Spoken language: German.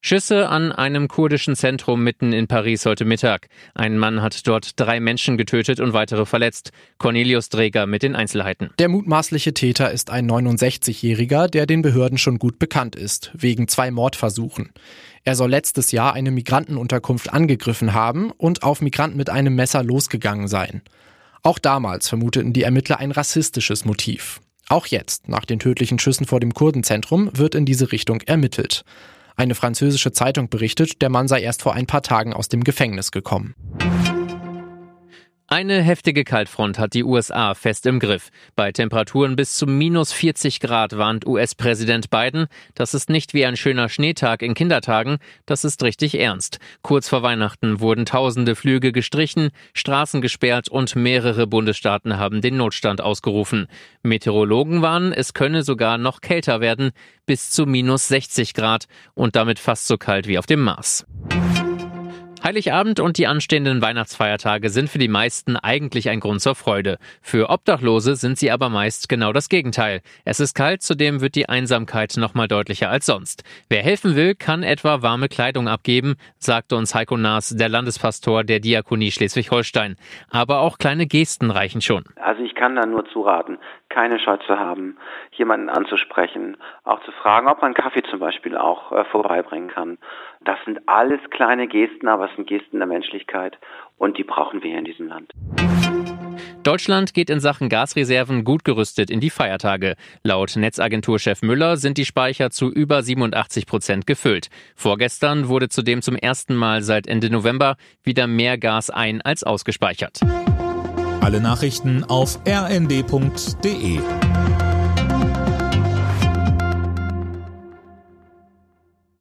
Schüsse an einem kurdischen Zentrum mitten in Paris heute Mittag. Ein Mann hat dort drei Menschen getötet und weitere verletzt. Cornelius Dreger mit den Einzelheiten. Der mutmaßliche Täter ist ein 69-Jähriger, der den Behörden schon gut bekannt ist, wegen zwei Mordversuchen. Er soll letztes Jahr eine Migrantenunterkunft angegriffen haben und auf Migranten mit einem Messer losgegangen sein. Auch damals vermuteten die Ermittler ein rassistisches Motiv. Auch jetzt, nach den tödlichen Schüssen vor dem Kurdenzentrum, wird in diese Richtung ermittelt. Eine französische Zeitung berichtet, der Mann sei erst vor ein paar Tagen aus dem Gefängnis gekommen. Eine heftige Kaltfront hat die USA fest im Griff. Bei Temperaturen bis zu minus 40 Grad warnt US-Präsident Biden, das ist nicht wie ein schöner Schneetag in Kindertagen, das ist richtig ernst. Kurz vor Weihnachten wurden tausende Flüge gestrichen, Straßen gesperrt und mehrere Bundesstaaten haben den Notstand ausgerufen. Meteorologen warnen, es könne sogar noch kälter werden, bis zu minus 60 Grad und damit fast so kalt wie auf dem Mars. Heiligabend und die anstehenden Weihnachtsfeiertage sind für die meisten eigentlich ein Grund zur Freude. Für Obdachlose sind sie aber meist genau das Gegenteil. Es ist kalt, zudem wird die Einsamkeit noch mal deutlicher als sonst. Wer helfen will, kann etwa warme Kleidung abgeben, sagte uns Heiko Naas, der Landespastor der Diakonie Schleswig-Holstein. Aber auch kleine Gesten reichen schon. Also ich kann da nur zuraten, keine Scheu zu haben, jemanden anzusprechen, auch zu fragen, ob man Kaffee zum Beispiel auch äh, vorbeibringen kann. Das sind alles kleine Gesten, aber sind Gesten der Menschlichkeit und die brauchen wir hier in diesem Land. Deutschland geht in Sachen Gasreserven gut gerüstet in die Feiertage. Laut Netzagenturchef Müller sind die Speicher zu über 87 Prozent gefüllt. Vorgestern wurde zudem zum ersten Mal seit Ende November wieder mehr Gas ein als ausgespeichert. Alle Nachrichten auf rnd.de